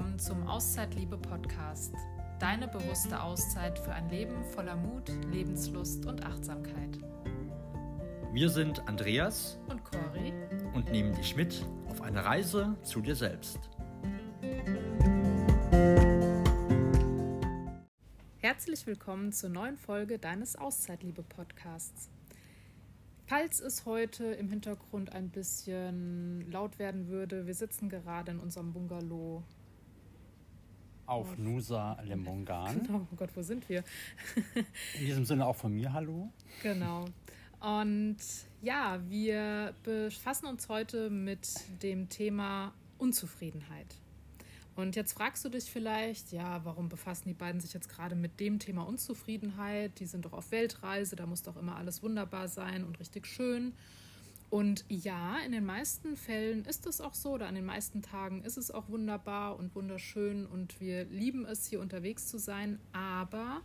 willkommen zum Auszeitliebe Podcast. Deine bewusste Auszeit für ein Leben voller Mut, Lebenslust und Achtsamkeit. Wir sind Andreas und Cori und nehmen dich mit auf eine Reise zu dir selbst. Herzlich willkommen zur neuen Folge deines Auszeitliebe Podcasts. Falls es heute im Hintergrund ein bisschen laut werden würde, wir sitzen gerade in unserem Bungalow. Auf, Nusa Lembongan. Genau, oh Gott, wo sind wir? in diesem Sinne auch von mir, hallo. Genau. Und ja, wir befassen uns heute mit dem Thema Unzufriedenheit. Und jetzt fragst du dich vielleicht, ja, warum befassen die beiden sich jetzt gerade mit dem Thema Unzufriedenheit? Die sind doch auf Weltreise, da muss doch immer alles wunderbar sein und richtig schön. Und ja, in den meisten Fällen ist es auch so, oder an den meisten Tagen ist es auch wunderbar und wunderschön und wir lieben es, hier unterwegs zu sein. Aber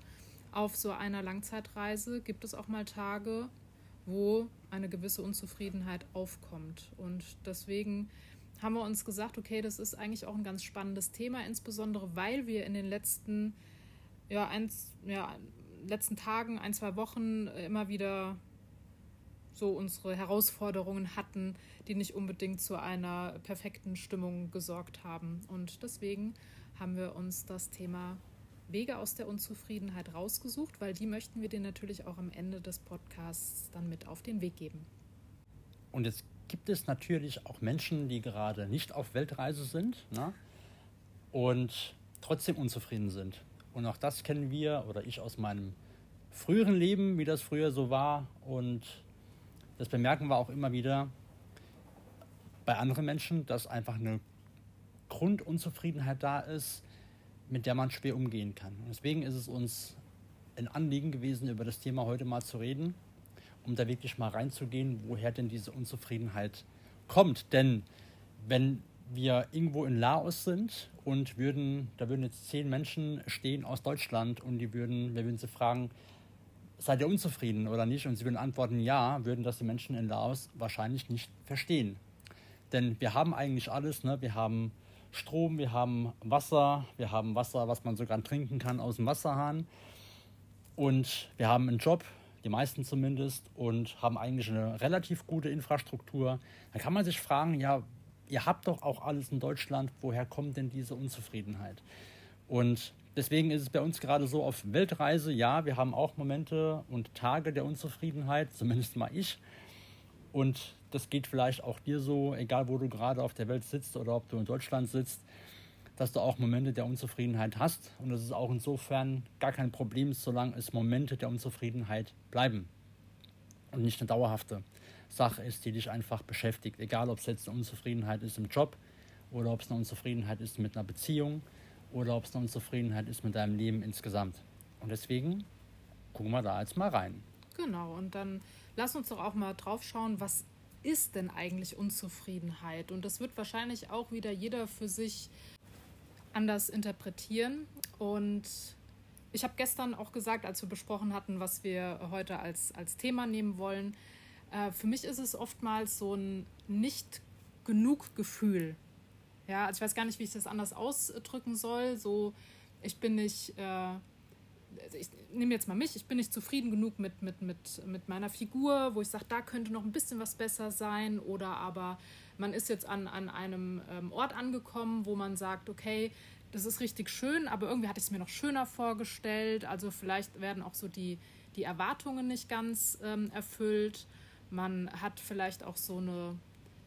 auf so einer Langzeitreise gibt es auch mal Tage, wo eine gewisse Unzufriedenheit aufkommt. Und deswegen haben wir uns gesagt, okay, das ist eigentlich auch ein ganz spannendes Thema, insbesondere weil wir in den letzten, ja, eins, ja, letzten Tagen, ein, zwei Wochen immer wieder so unsere Herausforderungen hatten, die nicht unbedingt zu einer perfekten Stimmung gesorgt haben. Und deswegen haben wir uns das Thema Wege aus der Unzufriedenheit rausgesucht, weil die möchten wir dir natürlich auch am Ende des Podcasts dann mit auf den Weg geben. Und jetzt gibt es natürlich auch Menschen, die gerade nicht auf Weltreise sind ne? und trotzdem unzufrieden sind. Und auch das kennen wir oder ich aus meinem früheren Leben, wie das früher so war. Und das bemerken wir auch immer wieder bei anderen Menschen, dass einfach eine Grundunzufriedenheit da ist, mit der man schwer umgehen kann. Und deswegen ist es uns ein Anliegen gewesen, über das Thema heute mal zu reden um da wirklich mal reinzugehen, woher denn diese Unzufriedenheit kommt. Denn wenn wir irgendwo in Laos sind und würden, da würden jetzt zehn Menschen stehen aus Deutschland und die würden, wir würden sie fragen, seid ihr unzufrieden oder nicht? Und sie würden antworten, ja, würden das die Menschen in Laos wahrscheinlich nicht verstehen. Denn wir haben eigentlich alles, ne? wir haben Strom, wir haben Wasser, wir haben Wasser, was man sogar trinken kann aus dem Wasserhahn und wir haben einen Job, die meisten zumindest, und haben eigentlich eine relativ gute Infrastruktur. Da kann man sich fragen, ja, ihr habt doch auch alles in Deutschland, woher kommt denn diese Unzufriedenheit? Und deswegen ist es bei uns gerade so auf Weltreise, ja, wir haben auch Momente und Tage der Unzufriedenheit, zumindest mal ich. Und das geht vielleicht auch dir so, egal wo du gerade auf der Welt sitzt oder ob du in Deutschland sitzt dass du auch Momente der Unzufriedenheit hast. Und das ist auch insofern gar kein Problem, solange es Momente der Unzufriedenheit bleiben. Und nicht eine dauerhafte Sache ist, die dich einfach beschäftigt. Egal, ob es jetzt eine Unzufriedenheit ist im Job oder ob es eine Unzufriedenheit ist mit einer Beziehung oder ob es eine Unzufriedenheit ist mit deinem Leben insgesamt. Und deswegen gucken wir da jetzt mal rein. Genau, und dann lass uns doch auch mal drauf schauen, was ist denn eigentlich Unzufriedenheit? Und das wird wahrscheinlich auch wieder jeder für sich anders interpretieren. Und ich habe gestern auch gesagt, als wir besprochen hatten, was wir heute als, als Thema nehmen wollen, äh, für mich ist es oftmals so ein nicht genug Gefühl. Ja, also ich weiß gar nicht, wie ich das anders ausdrücken soll. So, ich bin nicht, äh, ich nehme jetzt mal mich, ich bin nicht zufrieden genug mit, mit, mit, mit meiner Figur, wo ich sage, da könnte noch ein bisschen was besser sein. Oder aber man ist jetzt an, an einem ähm, Ort angekommen, wo man sagt, okay, das ist richtig schön, aber irgendwie hatte ich es mir noch schöner vorgestellt. Also vielleicht werden auch so die, die Erwartungen nicht ganz ähm, erfüllt. Man hat vielleicht auch so eine,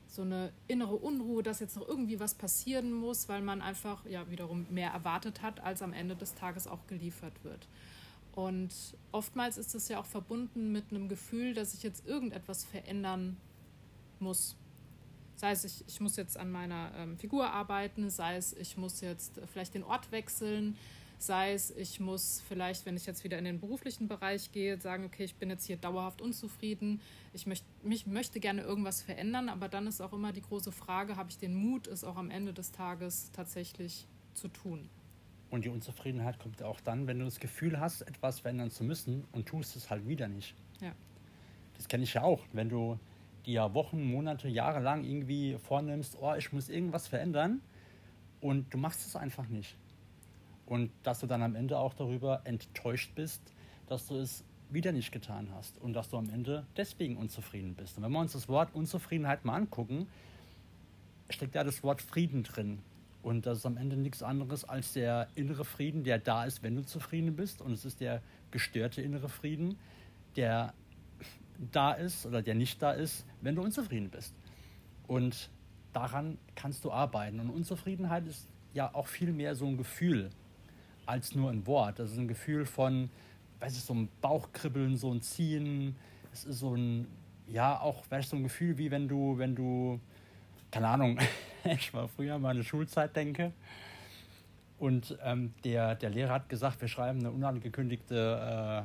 so eine innere Unruhe, dass jetzt noch irgendwie was passieren muss, weil man einfach ja wiederum mehr erwartet hat, als am Ende des Tages auch geliefert wird. Und oftmals ist es ja auch verbunden mit einem Gefühl, dass ich jetzt irgendetwas verändern muss. Sei es, ich, ich muss jetzt an meiner ähm, Figur arbeiten, sei es, ich muss jetzt vielleicht den Ort wechseln, sei es, ich muss vielleicht, wenn ich jetzt wieder in den beruflichen Bereich gehe, sagen, okay, ich bin jetzt hier dauerhaft unzufrieden, ich möcht, mich möchte gerne irgendwas verändern, aber dann ist auch immer die große Frage, habe ich den Mut, es auch am Ende des Tages tatsächlich zu tun? Und die Unzufriedenheit kommt auch dann, wenn du das Gefühl hast, etwas verändern zu müssen und tust es halt wieder nicht. Ja. Das kenne ich ja auch. Wenn du dir Wochen, Monate, Jahre lang irgendwie vornimmst, oh, ich muss irgendwas verändern und du machst es einfach nicht. Und dass du dann am Ende auch darüber enttäuscht bist, dass du es wieder nicht getan hast und dass du am Ende deswegen unzufrieden bist. Und wenn wir uns das Wort Unzufriedenheit mal angucken, steckt ja das Wort Frieden drin. Und das ist am Ende nichts anderes als der innere Frieden, der da ist, wenn du zufrieden bist. Und es ist der gestörte innere Frieden, der da ist oder der nicht da ist, wenn du unzufrieden bist. Und daran kannst du arbeiten. Und Unzufriedenheit ist ja auch viel mehr so ein Gefühl als nur ein Wort. Das ist ein Gefühl von, weiß ich, so ein Bauchkribbeln, so ein Ziehen. Es ist so ein, ja, auch weißt, so ein Gefühl, wie wenn du, wenn du, keine Ahnung, ich war früher an meine Schulzeit denke. Und ähm, der, der Lehrer hat gesagt, wir schreiben eine unangekündigte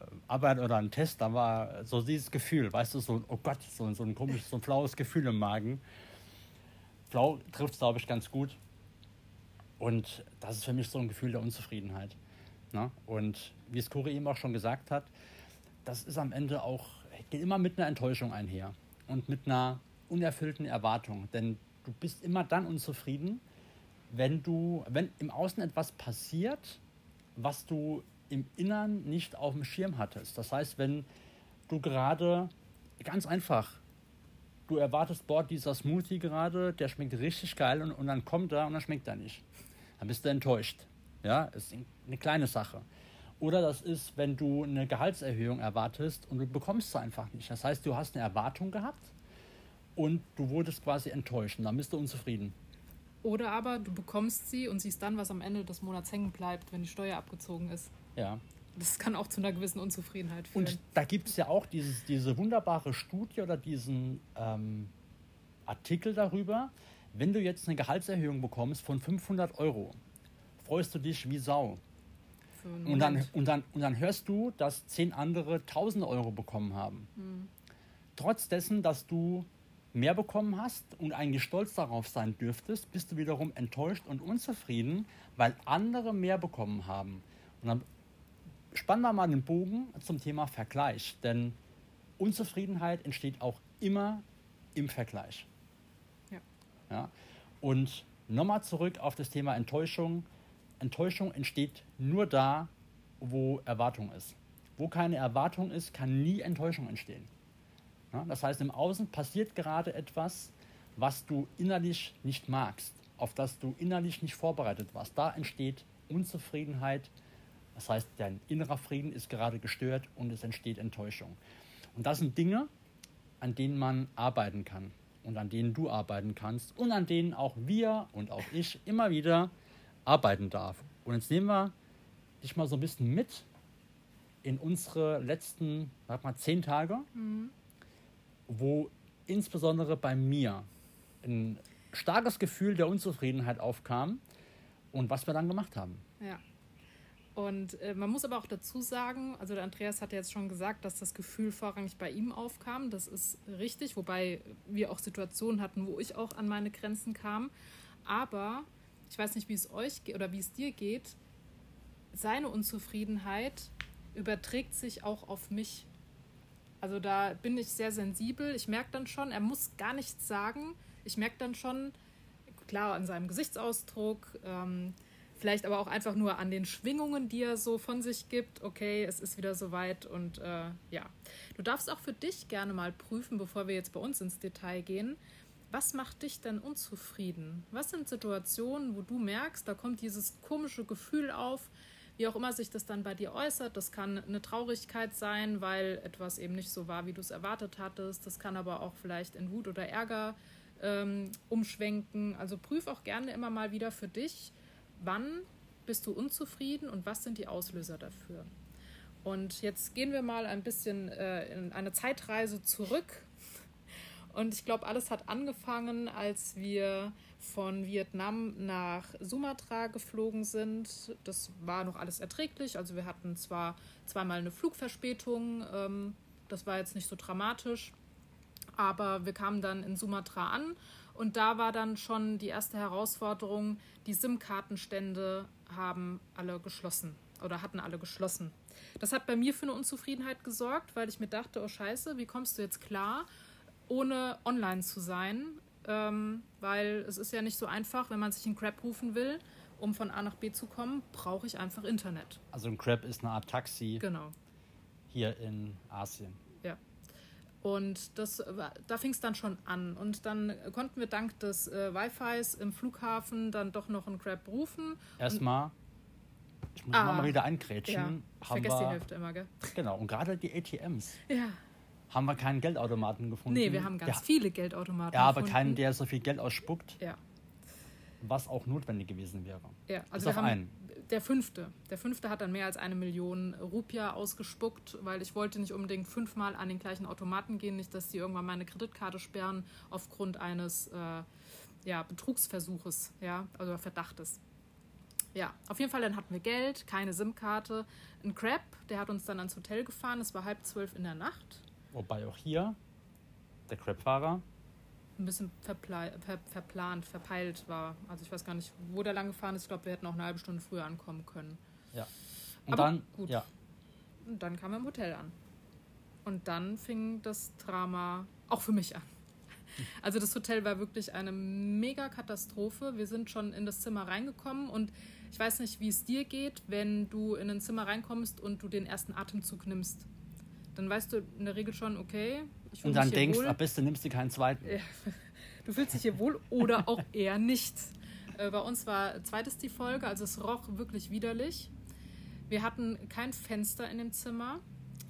äh, Arbeit oder einen Test. Da war so dieses Gefühl, weißt du, so, oh Gott, so, so ein komisches, so ein flaues Gefühl im Magen. Flau trifft es, glaube ich, ganz gut. Und das ist für mich so ein Gefühl der Unzufriedenheit. Ne? Und wie es Kuri eben auch schon gesagt hat, das ist am Ende auch, geht immer mit einer Enttäuschung einher und mit einer unerfüllten Erwartung. Denn du bist immer dann unzufrieden, wenn du, wenn im Außen etwas passiert, was du im Innern nicht auf dem Schirm hattest. Das heißt, wenn du gerade ganz einfach, du erwartest, boah, dieser Smoothie gerade, der schmeckt richtig geil und, und dann kommt er und dann schmeckt er nicht. Dann bist du enttäuscht. Ja, ist eine kleine Sache. Oder das ist, wenn du eine Gehaltserhöhung erwartest und du bekommst sie einfach nicht. Das heißt, du hast eine Erwartung gehabt und du wurdest quasi enttäuscht und dann bist du unzufrieden. Oder aber du bekommst sie und siehst dann, was am Ende des Monats hängen bleibt, wenn die Steuer abgezogen ist. Ja. Das kann auch zu einer gewissen Unzufriedenheit führen. Und da gibt es ja auch dieses, diese wunderbare Studie oder diesen ähm, Artikel darüber, wenn du jetzt eine Gehaltserhöhung bekommst von 500 Euro, freust du dich wie Sau. Und dann, und, dann, und dann hörst du, dass zehn andere 1000 Euro bekommen haben. Hm. Trotz dessen, dass du mehr bekommen hast und eigentlich stolz darauf sein dürftest, bist du wiederum enttäuscht und unzufrieden, weil andere mehr bekommen haben. Und dann spannen wir mal den Bogen zum Thema Vergleich, denn Unzufriedenheit entsteht auch immer im Vergleich. Ja. Und nochmal zurück auf das Thema Enttäuschung. Enttäuschung entsteht nur da, wo Erwartung ist. Wo keine Erwartung ist, kann nie Enttäuschung entstehen. Ja, das heißt, im Außen passiert gerade etwas, was du innerlich nicht magst, auf das du innerlich nicht vorbereitet warst. Da entsteht Unzufriedenheit. Das heißt, dein innerer Frieden ist gerade gestört und es entsteht Enttäuschung. Und das sind Dinge, an denen man arbeiten kann und an denen du arbeiten kannst und an denen auch wir und auch ich immer wieder arbeiten darf. Und jetzt nehmen wir dich mal so ein bisschen mit in unsere letzten, sag mal, zehn Tage. Mhm wo insbesondere bei mir ein starkes Gefühl der Unzufriedenheit aufkam und was wir dann gemacht haben. Ja. Und äh, man muss aber auch dazu sagen, also der Andreas hat ja jetzt schon gesagt, dass das Gefühl vorrangig bei ihm aufkam. Das ist richtig, wobei wir auch Situationen hatten, wo ich auch an meine Grenzen kam. Aber ich weiß nicht, wie es euch oder wie es dir geht. Seine Unzufriedenheit überträgt sich auch auf mich also da bin ich sehr sensibel. Ich merke dann schon, er muss gar nichts sagen. Ich merke dann schon, klar, an seinem Gesichtsausdruck, ähm, vielleicht aber auch einfach nur an den Schwingungen, die er so von sich gibt. Okay, es ist wieder soweit und äh, ja. Du darfst auch für dich gerne mal prüfen, bevor wir jetzt bei uns ins Detail gehen. Was macht dich denn unzufrieden? Was sind Situationen, wo du merkst, da kommt dieses komische Gefühl auf, wie auch immer sich das dann bei dir äußert. Das kann eine Traurigkeit sein, weil etwas eben nicht so war, wie du es erwartet hattest. Das kann aber auch vielleicht in Wut oder Ärger ähm, umschwenken. Also prüf auch gerne immer mal wieder für dich, wann bist du unzufrieden und was sind die Auslöser dafür. Und jetzt gehen wir mal ein bisschen äh, in eine Zeitreise zurück. Und ich glaube, alles hat angefangen, als wir von Vietnam nach Sumatra geflogen sind. Das war noch alles erträglich. Also wir hatten zwar zweimal eine Flugverspätung, ähm, das war jetzt nicht so dramatisch, aber wir kamen dann in Sumatra an und da war dann schon die erste Herausforderung, die SIM-Kartenstände haben alle geschlossen oder hatten alle geschlossen. Das hat bei mir für eine Unzufriedenheit gesorgt, weil ich mir dachte, oh scheiße, wie kommst du jetzt klar, ohne online zu sein? ähm, weil es ist ja nicht so einfach, wenn man sich einen Crab rufen will, um von A nach B zu kommen, brauche ich einfach Internet. Also ein Crab ist eine Art Taxi Genau. hier in Asien. Ja. Und das, da fing es dann schon an. Und dann konnten wir dank des äh, Wi-Fis im Flughafen dann doch noch einen Crab rufen. Erstmal, ich muss Ah. immer mal wieder Ja, einkrätschen. ich haben vergesse die wir, Hälfte immer, gell? Genau, und gerade die ATMs Ja. haben wir keinen Geldautomaten gefunden. Nee, wir haben ganz der, viele Geldautomaten. Ja, aber gefunden. keinen, der so viel Geld ausspuckt, Ja, was auch notwendig gewesen wäre. ja. Bis Also wir auf haben einen. Der fünfte. Der fünfte hat dann mehr als eine Million Rupia ausgespuckt, weil ich wollte nicht unbedingt fünfmal an den gleichen Automaten gehen, nicht, dass die irgendwann meine Kreditkarte sperren aufgrund eines äh, ja, Betrugsversuches, ja, also Verdachtes. Ja, auf jeden Fall, dann hatten wir Geld, keine SIM-Karte. Ein Crab, der hat uns dann ans Hotel gefahren, es war halb zwölf in der Nacht. Wobei auch hier der Crabfahrer Ein bisschen verpla ver verplant, verpeilt war. Also ich weiß gar nicht, wo der lang gefahren ist. Ich glaube, wir hätten auch eine halbe Stunde früher ankommen können. Ja. Und Aber dann, gut. ja, Und dann kam er im Hotel an. Und dann fing das Drama auch für mich an. Also das Hotel war wirklich eine mega Katastrophe. Wir sind schon in das Zimmer reingekommen und ich weiß nicht, wie es dir geht, wenn du in ein Zimmer reinkommst und du den ersten Atemzug nimmst. Dann weißt du in der Regel schon, okay, ich und dann denkst, wohl. am besten nimmst du keinen zweiten. Ja. Du fühlst dich hier wohl oder auch eher nicht. Äh, bei uns war zweites die Folge, also es roch wirklich widerlich. Wir hatten kein Fenster in dem Zimmer,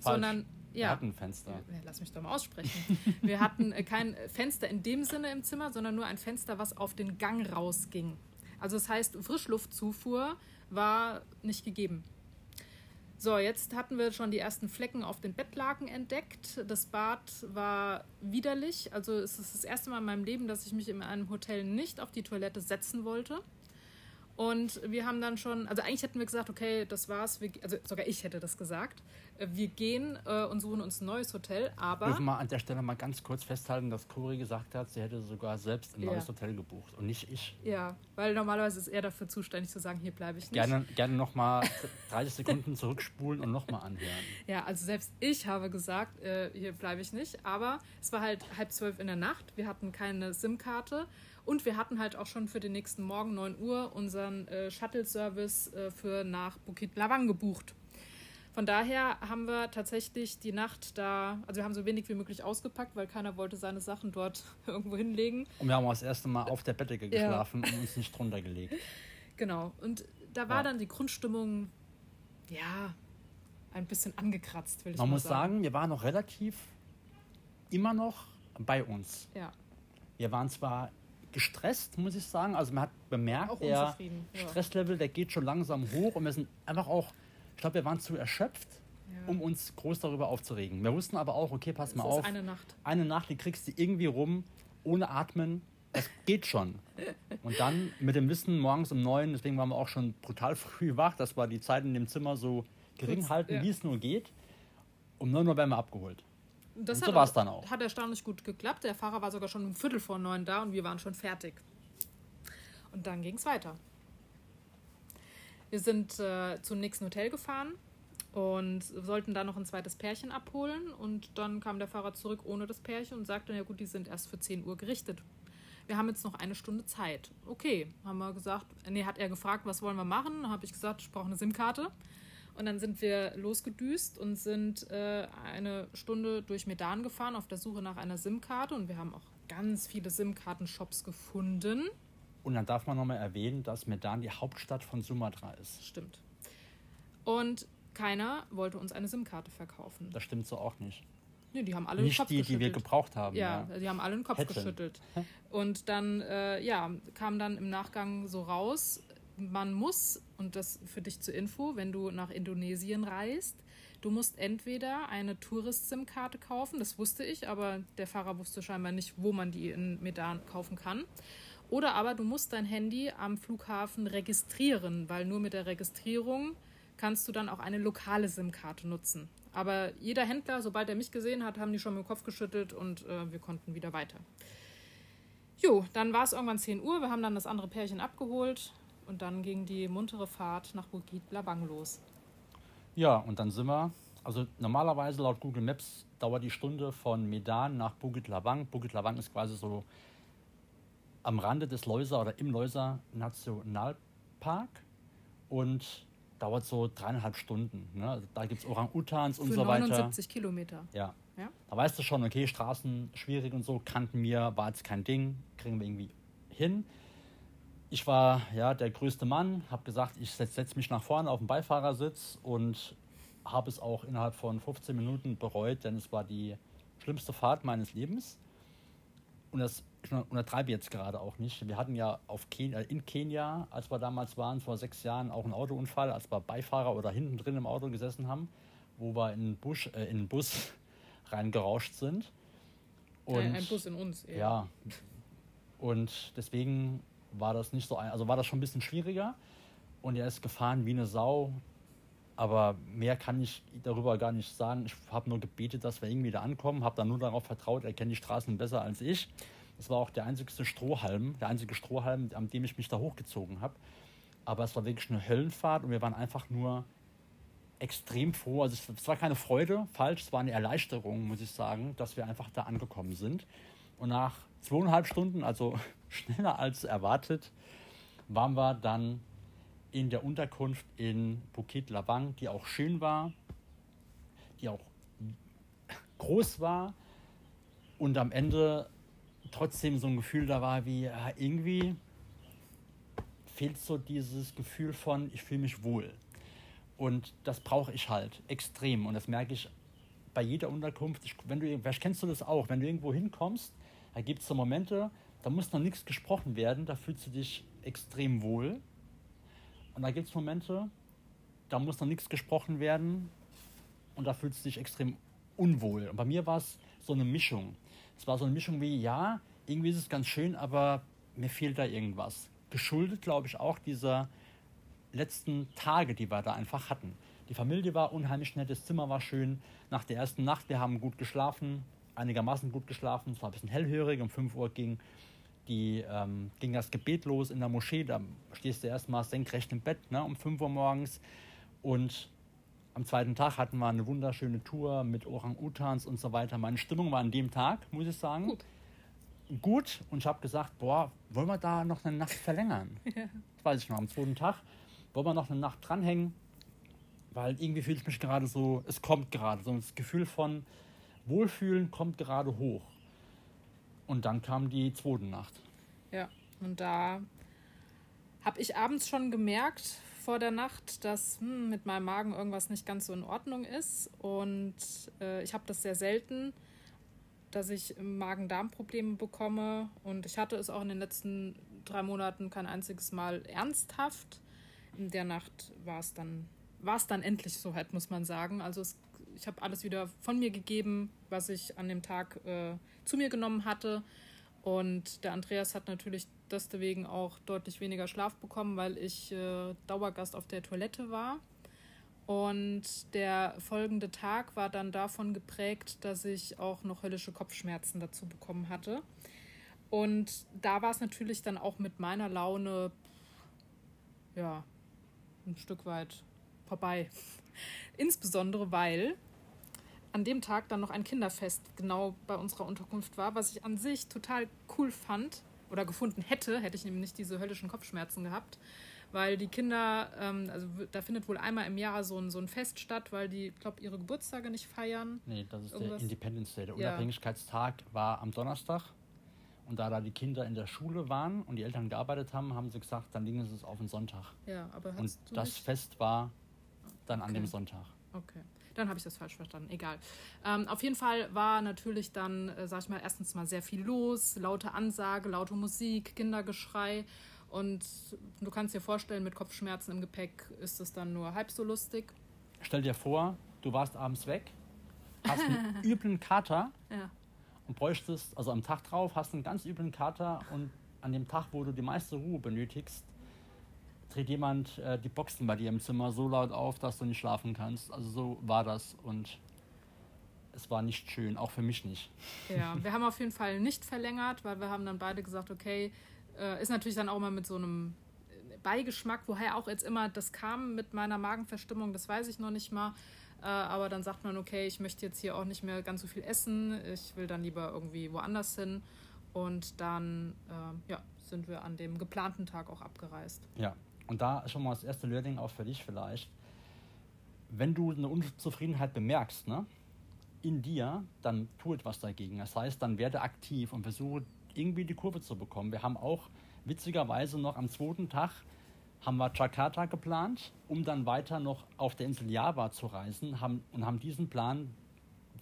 Falsch. sondern Wir ja, hatten ein Fenster. lass mich doch mal aussprechen. Wir hatten äh, kein Fenster in dem Sinne im Zimmer, sondern nur ein Fenster, was auf den Gang rausging. Also das heißt, Frischluftzufuhr war nicht gegeben. So, jetzt hatten wir schon die ersten Flecken auf den Bettlaken entdeckt. Das Bad war widerlich. Also es ist das erste Mal in meinem Leben, dass ich mich in einem Hotel nicht auf die Toilette setzen wollte. Und wir haben dann schon, also eigentlich hätten wir gesagt, okay, das war's. Wir, also sogar ich hätte das gesagt. Äh, Wir gehen äh, und suchen uns ein neues Hotel, aber Dürfen wir an der Stelle mal ganz kurz festhalten, dass Cori gesagt hat, sie hätte sogar selbst ein Ja. neues Hotel gebucht und nicht ich. ja, weil normalerweise ist er dafür zuständig zu sagen, hier bleibe ich nicht. Gerne, gerne nochmal 30 Sekunden zurückspulen und nochmal anhören. Ja, also selbst ich habe gesagt, äh, hier bleibe ich nicht. Aber es war halt halb zwölf in der Nacht. Wir hatten keine SIM-Karte. Und wir hatten halt auch schon für den nächsten Morgen 9 Uhr unseren äh, Shuttle-Service äh, für nach Bukit Lawang gebucht. Von daher haben wir tatsächlich die Nacht da, also wir haben so wenig wie möglich ausgepackt, weil keiner wollte seine Sachen dort irgendwo hinlegen. Und wir haben auch das erste Mal auf der Bettdecke geschlafen und uns nicht drunter gelegt. Genau. Und da war Ja. dann die Grundstimmung, ja, ein bisschen angekratzt, will ich Man mal muss sagen, wir waren noch relativ immer noch bei uns. Ja, Wir waren zwar gestresst, muss ich sagen. Also man hat bemerkt, der. Stresslevel, der geht schon langsam hoch und wir sind einfach auch, ich glaube, wir waren zu erschöpft, Ja. um uns groß darüber aufzuregen. Wir wussten aber auch, okay, pass mal auf, eine Nacht. eine Nacht, die kriegst du irgendwie rum, ohne Atmen. Das geht schon. Und dann mit dem Wissen morgens um neun, deswegen waren wir auch schon brutal früh wach, dass wir die Zeit in dem Zimmer so gering halten, ja. wie es nur geht. Um 9 Uhr werden wir abgeholt. Das Und hat so war's dann auch. Hat erstaunlich gut geklappt. Der Fahrer war sogar schon um Viertel vor neun da und wir waren schon fertig. Und dann ging es weiter. Wir sind äh, zum nächsten Hotel gefahren und sollten da noch ein zweites Pärchen abholen. Und dann kam der Fahrer zurück ohne das Pärchen und sagte, ja gut, die sind erst für 10 Uhr gerichtet. Wir haben jetzt noch eine Stunde Zeit. Okay, haben wir gesagt, nee, hat er gefragt, was wollen wir machen? Dann habe ich gesagt, ich brauche eine SIM-Karte. Und dann sind wir losgedüst und sind äh, eine Stunde durch Medan gefahren auf der Suche nach einer SIM-Karte. Und wir haben auch ganz viele SIM-Karten-Shops gefunden. Und dann darf man nochmal erwähnen, dass Medan die Hauptstadt von Sumatra ist. Stimmt. Und keiner wollte uns eine SIM-Karte verkaufen. Das stimmt so auch nicht. Nee, die haben alle den Nicht Kopf die, die wir geschüttelt. gebraucht haben. Ja, Ja. die haben alle den Kopf Hätten. geschüttelt. Und dann, äh, ja, kam dann im Nachgang so raus, man muss, und das für dich zur Info, wenn du nach Indonesien reist, du musst entweder eine Tourist-SIM-Karte kaufen, das wusste ich, aber der Fahrer wusste scheinbar nicht, wo man die in Medan kaufen kann. Oder aber du musst dein Handy am Flughafen registrieren, weil nur mit der Registrierung kannst du dann auch eine lokale SIM-Karte nutzen. Aber jeder Händler, sobald er mich gesehen hat, haben die schon mit dem Kopf geschüttelt und äh, wir konnten wieder weiter. Jo, dann war es irgendwann 10 Uhr. Wir haben dann das andere Pärchen abgeholt und dann ging die muntere Fahrt nach Bukit Lawang los. ja, und dann sind wir, also normalerweise laut Google Maps dauert die Stunde von Medan nach Bukit Lawang. Bukit Lawang ist quasi so am Rande des Leuser oder im Leuser Nationalpark und dauert so dreieinhalb Stunden. Ne? Also da gibt es Orang-Utans und so weiter. 79 Kilometer. Ja. Ja? Da weißt du schon, okay, Straßen schwierig und so, kannten wir, war jetzt kein Ding, kriegen wir irgendwie hin. Ich war ja der größte Mann, habe gesagt, ich setze setz mich nach vorne auf den Beifahrersitz und habe es auch innerhalb von 15 Minuten bereut, denn es war die schlimmste Fahrt meines Lebens. Und das ich untertreibe jetzt gerade auch nicht. Wir hatten ja auf Ken in Kenia, als wir damals waren, vor sechs Jahren, auch einen Autounfall, als wir Beifahrer oder hinten drin im Auto gesessen haben, wo wir in, Busch, äh, in den Bus reingerauscht sind. Und, ein, Bus in uns, eher. Ja. Und deswegen war das nicht so, also war das schon ein bisschen schwieriger. Und er ist gefahren wie eine Sau. Aber mehr kann ich darüber gar nicht sagen. Ich habe nur gebetet, dass wir irgendwie da ankommen, habe dann nur darauf vertraut, er kennt die Straßen besser als ich. Das war auch der einzigste Strohhalm, der einzige Strohhalm, an dem ich mich da hochgezogen habe. Aber es war wirklich eine Höllenfahrt und wir waren einfach nur extrem froh. Also es war keine Freude, falsch, es war eine Erleichterung, muss ich sagen, dass wir einfach da angekommen sind. Und nach zweieinhalb Stunden, also schneller als erwartet, waren wir dann in der Unterkunft in Bukit Lawang, die auch schön war, die auch groß war und am Ende trotzdem so ein Gefühl da war wie, irgendwie fehlt so dieses Gefühl von, ich fühle mich wohl. Und das brauche ich halt extrem. Und das merke ich bei jeder Unterkunft. Ich, wenn du, vielleicht kennst du das auch, wenn du irgendwo hinkommst, da gibt es so Momente, da muss noch nichts gesprochen werden, da fühlst du dich extrem wohl. Und da gibt es Momente, da muss noch nichts gesprochen werden und da fühlst du dich extrem unwohl. Und bei mir war es so eine Mischung. Es war so eine Mischung wie, ja, irgendwie ist es ganz schön, aber mir fehlt da irgendwas. Geschuldet, glaube ich, auch dieser letzten Tage, die wir da einfach hatten. Die Familie war unheimlich nett, das Zimmer war schön. Nach der ersten Nacht, wir haben gut geschlafen, einigermaßen gut geschlafen. Es war ein bisschen hellhörig. Um 5 Uhr ging, die, ähm, ging das Gebet los in der Moschee. Da stehst du erstmal senkrecht im Bett ne, um 5 Uhr morgens. Und am zweiten Tag hatten wir eine wunderschöne Tour mit Orang-Utans und so weiter. Meine Stimmung war an dem Tag, muss ich sagen, gut. gut. Und ich habe gesagt, boah, wollen wir da noch eine Nacht verlängern? Ja. Das weiß ich noch, am zweiten Tag. Wollen wir noch eine Nacht dranhängen? Weil irgendwie fühle ich mich gerade so, es kommt gerade, so das Gefühl von Wohlfühlen kommt gerade hoch. Und dann kam die zweite Nacht. Ja, und da habe ich abends schon gemerkt, vor der Nacht, dass hm, mit meinem Magen irgendwas nicht ganz so in Ordnung ist. Und äh, ich habe das sehr selten, dass ich Magen-Darm-Probleme bekomme. Und ich hatte es auch in den letzten drei Monaten kein einziges Mal ernsthaft. In der Nacht war es dann, war es dann endlich soweit, muss man sagen. Also es, ich habe alles wieder von mir gegeben, was ich an dem Tag äh, zu mir genommen hatte. Und der Andreas hat natürlich deswegen auch deutlich weniger Schlaf bekommen, weil ich äh, Dauergast auf der Toilette war. Und der folgende Tag war dann davon geprägt, dass ich auch noch höllische Kopfschmerzen dazu bekommen hatte. Und da war es natürlich dann auch mit meiner Laune, ja, ein Stück weit vorbei. Insbesondere weil an dem Tag dann noch ein Kinderfest genau bei unserer Unterkunft war, was ich an sich total cool fand, oder gefunden hätte, hätte ich nämlich nicht diese höllischen Kopfschmerzen gehabt. Weil die Kinder, ähm, also da findet wohl einmal im Jahr so ein, so ein Fest statt, weil die, glaube ihre Geburtstage nicht feiern. Nee, das ist Irgendwas. der Independence Day. Der ja. Unabhängigkeitstag war am Donnerstag. Und da da die Kinder in der Schule waren und die Eltern gearbeitet haben, haben sie gesagt, dann legen sie es auf den Sonntag. Ja, aber Und das nicht? Fest war dann okay. an dem Sonntag. Okay. Dann habe ich das falsch verstanden. Egal. Ähm, auf jeden Fall war natürlich dann, äh, sag ich mal, erstens mal sehr viel los. Laute Ansage, laute Musik, Kindergeschrei. Und du kannst dir vorstellen, mit Kopfschmerzen im Gepäck ist es dann nur halb so lustig. Stell dir vor, du warst abends weg, hast einen üblen Kater ja. und bräuchtest, also am Tag drauf, hast einen ganz üblen Kater und an dem Tag, wo du die meiste Ruhe benötigst, dreht jemand äh, die Boxen bei dir im Zimmer so laut auf, dass du nicht schlafen kannst. Also so war das und es war nicht schön, auch für mich nicht. Ja, wir haben auf jeden Fall nicht verlängert, weil wir haben dann beide gesagt, okay, äh, ist natürlich dann auch mal mit so einem Beigeschmack, woher auch jetzt immer das kam mit meiner Magenverstimmung, das weiß ich noch nicht mal. Äh, aber dann sagt man, okay, ich möchte jetzt hier auch nicht mehr ganz so viel essen, ich will dann lieber irgendwie woanders hin. Und dann äh, ja, sind wir an dem geplanten Tag auch abgereist. Ja, und da schon mal das erste Learning auch für dich vielleicht. Wenn du eine Unzufriedenheit bemerkst, ne, in dir, dann tu etwas dagegen. Das heißt, dann werde aktiv und versuche irgendwie die Kurve zu bekommen. Wir haben auch witzigerweise noch am zweiten Tag haben wir Jakarta geplant, um dann weiter noch auf der Insel Java zu reisen haben, und haben diesen Plan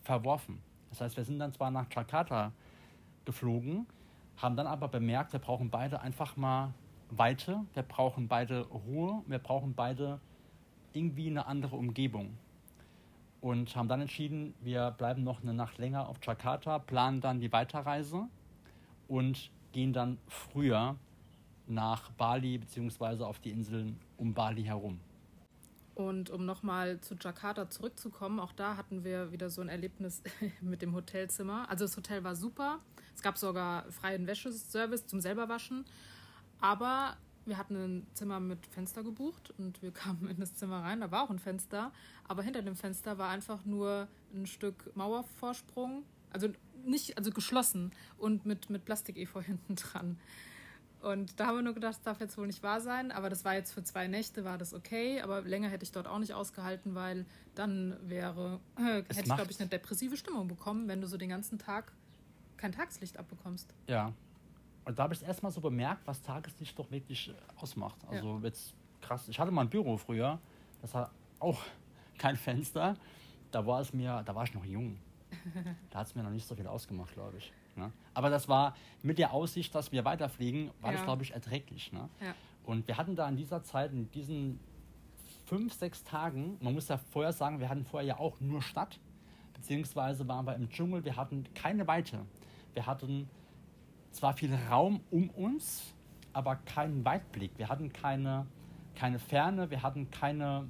verworfen. Das heißt, wir sind dann zwar nach Jakarta geflogen, haben dann aber bemerkt, wir brauchen beide einfach mal Weite, wir brauchen beide Ruhe, wir brauchen beide irgendwie eine andere Umgebung. Und haben dann entschieden, wir bleiben noch eine Nacht länger auf Jakarta, planen dann die Weiterreise und gehen dann früher nach Bali bzw. auf die Inseln um Bali herum. Und um nochmal zu Jakarta zurückzukommen, auch da hatten wir wieder so ein Erlebnis mit dem Hotelzimmer. Also das Hotel war super. Es gab sogar freien Wäscheservice zum selberwaschen. Aber wir hatten ein Zimmer mit Fenster gebucht und wir kamen in das Zimmer rein. Da war auch ein Fenster. Aber hinter dem Fenster war einfach nur ein Stück Mauervorsprung. Also nicht, also geschlossen und mit, mit Plastik-Efeu hinten dran. Und da haben wir nur gedacht, das darf jetzt wohl nicht wahr sein. Aber das war jetzt für zwei Nächte, war das okay. Aber länger hätte ich dort auch nicht ausgehalten, weil dann wäre, äh, hätte ich, glaube ich, eine depressive Stimmung bekommen, wenn du so den ganzen Tag kein Tageslicht abbekommst. Ja. Und da habe ich erstmal so bemerkt, was Tageslicht doch wirklich äh, ausmacht. Also ja. jetzt krass. Ich hatte mal ein Büro früher, das hat auch kein Fenster. Da war es mir, da war ich noch jung. Da hat es mir noch nicht so viel ausgemacht, glaube ich. Ne? Aber das war mit der Aussicht, dass wir weiterfliegen, war ja. das, glaube ich, erträglich. Ne? Ja. Und wir hatten da in dieser Zeit, in diesen fünf, sechs Tagen, man muss ja vorher sagen, wir hatten vorher ja auch nur Stadt, beziehungsweise waren wir im Dschungel, wir hatten keine Weite. Wir hatten zwar viel Raum um uns, aber keinen Weitblick. Wir hatten keine, keine Ferne, wir hatten keine,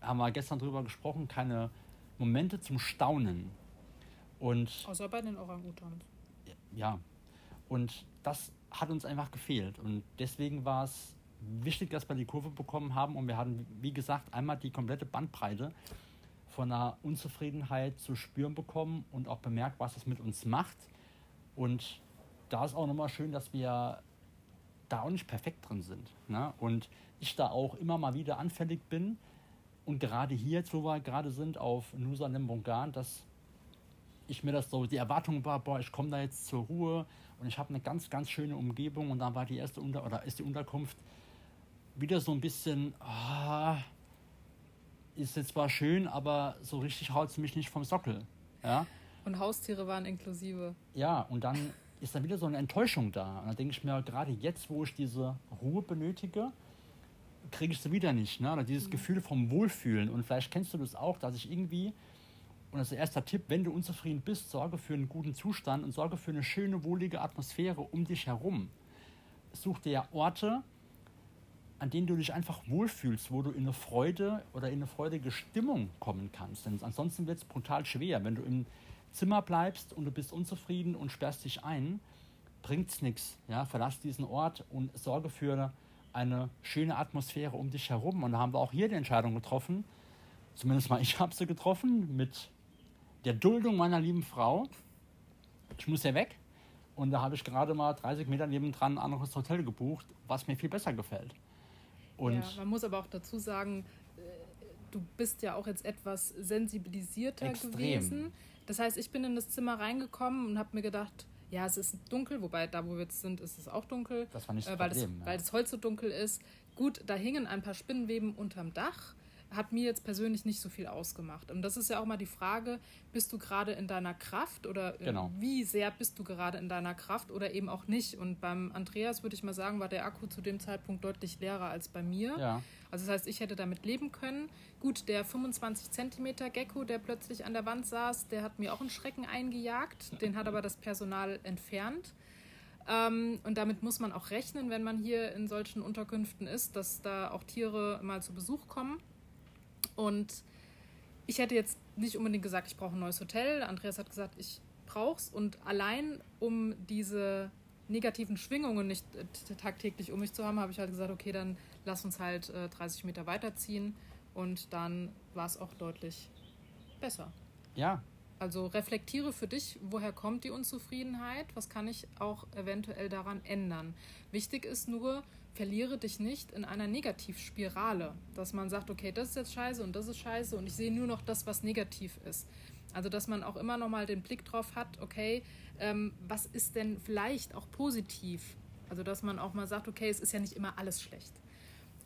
haben wir gestern drüber gesprochen, keine Momente zum Staunen. Und Außer bei den Orang-Utans ja, und das hat uns einfach gefehlt. Und deswegen war es wichtig, dass wir die Kurve bekommen haben. Und wir hatten, wie gesagt, einmal die komplette Bandbreite von einer Unzufriedenheit zu spüren bekommen und auch bemerkt, was es mit uns macht. Und da ist auch nochmal schön, dass wir da auch nicht perfekt drin sind. Ne? Und ich da auch immer mal wieder anfällig bin. Und gerade hier, jetzt wo wir gerade sind, auf Nusa Nembongan, dass ich mir das so, die Erwartung war, boah, ich komme da jetzt zur Ruhe und ich habe eine ganz, ganz schöne Umgebung und dann war die erste Unter oder ist die Unterkunft wieder so ein bisschen, ah, ist jetzt zwar schön, aber so richtig haut es mich nicht vom Sockel. Ja? Und Haustiere waren inklusive. Ja, und dann ist dann wieder so eine Enttäuschung da. Und dann denke ich mir, gerade jetzt, wo ich diese Ruhe benötige, kriege ich sie wieder nicht. Ne? Oder dieses mhm. Gefühl vom Wohlfühlen. Und vielleicht kennst du das auch, dass ich irgendwie und als erster Tipp, wenn du unzufrieden bist, sorge für einen guten Zustand und sorge für eine schöne, wohlige Atmosphäre um dich herum. Such dir Orte, an denen du dich einfach wohlfühlst, wo du in eine Freude oder in eine freudige Stimmung kommen kannst. Denn ansonsten wird es brutal schwer. Wenn du im Zimmer bleibst und du bist unzufrieden und sperrst dich ein, bringt es nichts. Ja? Verlass diesen Ort und sorge für eine schöne Atmosphäre um dich herum. Und da haben wir auch hier die Entscheidung getroffen, zumindest mal ich habe sie getroffen, mit der Duldung meiner lieben Frau. Ich muss ja weg. Und da habe ich gerade mal 30 Meter nebendran ein anderes Hotel gebucht, was mir viel besser gefällt. Und ja, man muss aber auch dazu sagen, du bist ja auch jetzt etwas sensibilisierter extrem. gewesen. Das heißt, ich bin in das Zimmer reingekommen und habe mir gedacht, ja, es ist dunkel, wobei da, wo wir jetzt sind, ist es auch dunkel. Das war nicht das äh, weil Problem. Das, ja. Weil das Holz so dunkel ist. Gut, da hingen ein paar Spinnenweben unterm Dach hat mir jetzt persönlich nicht so viel ausgemacht. Und das ist ja auch mal die Frage, bist du gerade in deiner Kraft oder genau. wie sehr bist du gerade in deiner Kraft oder eben auch nicht. Und beim Andreas würde ich mal sagen, war der Akku zu dem Zeitpunkt deutlich leerer als bei mir. Ja. Also das heißt, ich hätte damit leben können. Gut, der 25 Zentimeter Gecko, der plötzlich an der Wand saß, der hat mir auch einen Schrecken eingejagt. Den hat aber das Personal entfernt. Ähm, und damit muss man auch rechnen, wenn man hier in solchen Unterkünften ist, dass da auch Tiere mal zu Besuch kommen. Und ich hätte jetzt nicht unbedingt gesagt, ich brauche ein neues Hotel. Andreas hat gesagt, ich brauche es. Und allein um diese negativen Schwingungen nicht äh, tagtäglich um mich zu haben, habe ich halt gesagt, okay, dann lass uns halt äh, 30 Meter weiterziehen. Und dann war es auch deutlich besser. Ja, Also reflektiere für dich, woher kommt die Unzufriedenheit, was kann ich auch eventuell daran ändern. Wichtig ist nur, verliere dich nicht in einer Negativspirale, dass man sagt, okay, das ist jetzt scheiße und das ist scheiße und ich sehe nur noch das, was negativ ist. Also dass man auch immer noch mal den Blick drauf hat, okay, ähm, was ist denn vielleicht auch positiv? Also dass man auch mal sagt, okay, es ist ja nicht immer alles schlecht.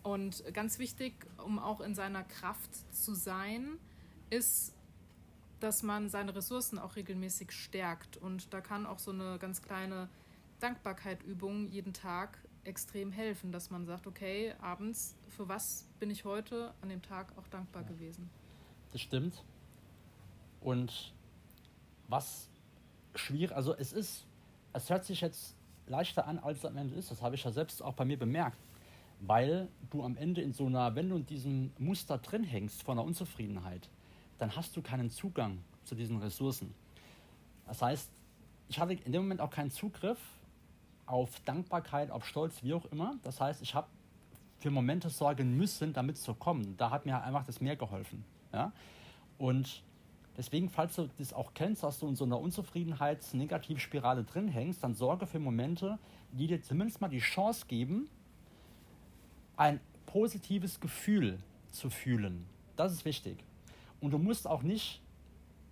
Und ganz wichtig, um auch in seiner Kraft zu sein, ist, dass man seine Ressourcen auch regelmäßig stärkt. Und da kann auch so eine ganz kleine Dankbarkeitübung jeden Tag extrem helfen, dass man sagt, okay, abends, für was bin ich heute an dem Tag auch dankbar ja. gewesen. Das stimmt. Und was schwierig, also es ist, es hört sich jetzt leichter an, als es am Ende ist. Das habe ich ja selbst auch bei mir bemerkt weil du am Ende in so einer, wenn du in diesem Muster drin hängst von einer Unzufriedenheit, dann hast du keinen Zugang zu diesen Ressourcen. Das heißt, ich hatte in dem Moment auch keinen Zugriff auf Dankbarkeit, auf Stolz, wie auch immer. Das heißt, ich habe für Momente sorgen müssen, damit zu kommen. Da hat mir einfach das mehr geholfen. Ja? Und deswegen, falls du das auch kennst, dass du in so einer Unzufriedenheits-Negativspirale drin hängst, dann sorge für Momente, die dir zumindest mal die Chance geben, ein positives Gefühl zu fühlen. Das ist wichtig. Und du musst auch nicht,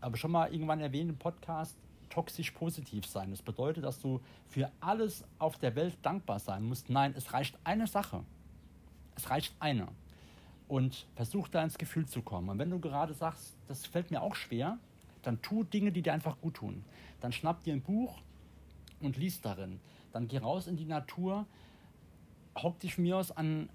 aber schon mal irgendwann erwähnt im Podcast, toxisch positiv sein. Das bedeutet, dass du für alles auf der Welt dankbar sein musst. Nein, es reicht eine Sache. Es reicht eine. Und versuch da ins Gefühl zu kommen. Und wenn du gerade sagst, das fällt mir auch schwer, dann tu Dinge, die dir einfach gut tun. Dann schnapp dir ein Buch und lies darin. Dann geh raus in die Natur, dich von mir aus an,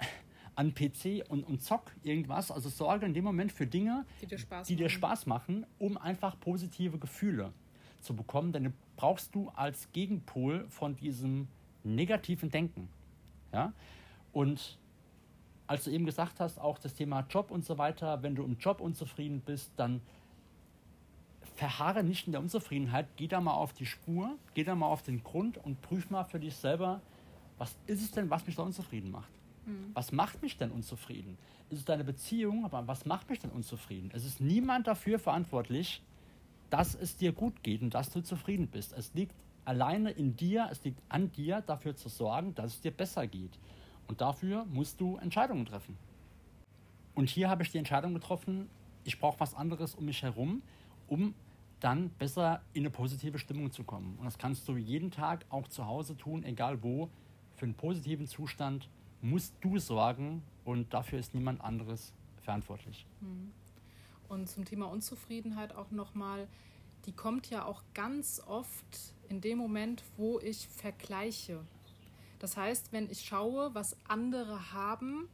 an PC und, und zock irgendwas. Also sorge in dem Moment für Dinge, die dir Spaß, die dir Spaß machen, um einfach positive Gefühle zu bekommen. Denn brauchst du als Gegenpol von diesem negativen Denken. Ja? Und als du eben gesagt hast, auch das Thema Job und so weiter, wenn du im Job unzufrieden bist, dann verharre nicht in der Unzufriedenheit, geh da mal auf die Spur, geh da mal auf den Grund und prüf mal für dich selber, was ist es denn, was mich da unzufrieden macht? Mhm. Was macht mich denn unzufrieden? Ist es deine Beziehung, aber was macht mich denn unzufrieden? Es ist niemand dafür verantwortlich, dass es dir gut geht und dass du zufrieden bist. Es liegt alleine in dir, es liegt an dir, dafür zu sorgen, dass es dir besser geht. Und dafür musst du Entscheidungen treffen. Und hier habe ich die Entscheidung getroffen, ich brauche was anderes um mich herum, um dann besser in eine positive Stimmung zu kommen. Und das kannst du jeden Tag auch zu Hause tun, egal wo für einen positiven Zustand musst du sorgen und dafür ist niemand anderes verantwortlich. Hm. Und zum Thema Unzufriedenheit auch nochmal, die kommt ja auch ganz oft in dem Moment, wo ich vergleiche. Das heißt, wenn ich schaue, was andere haben,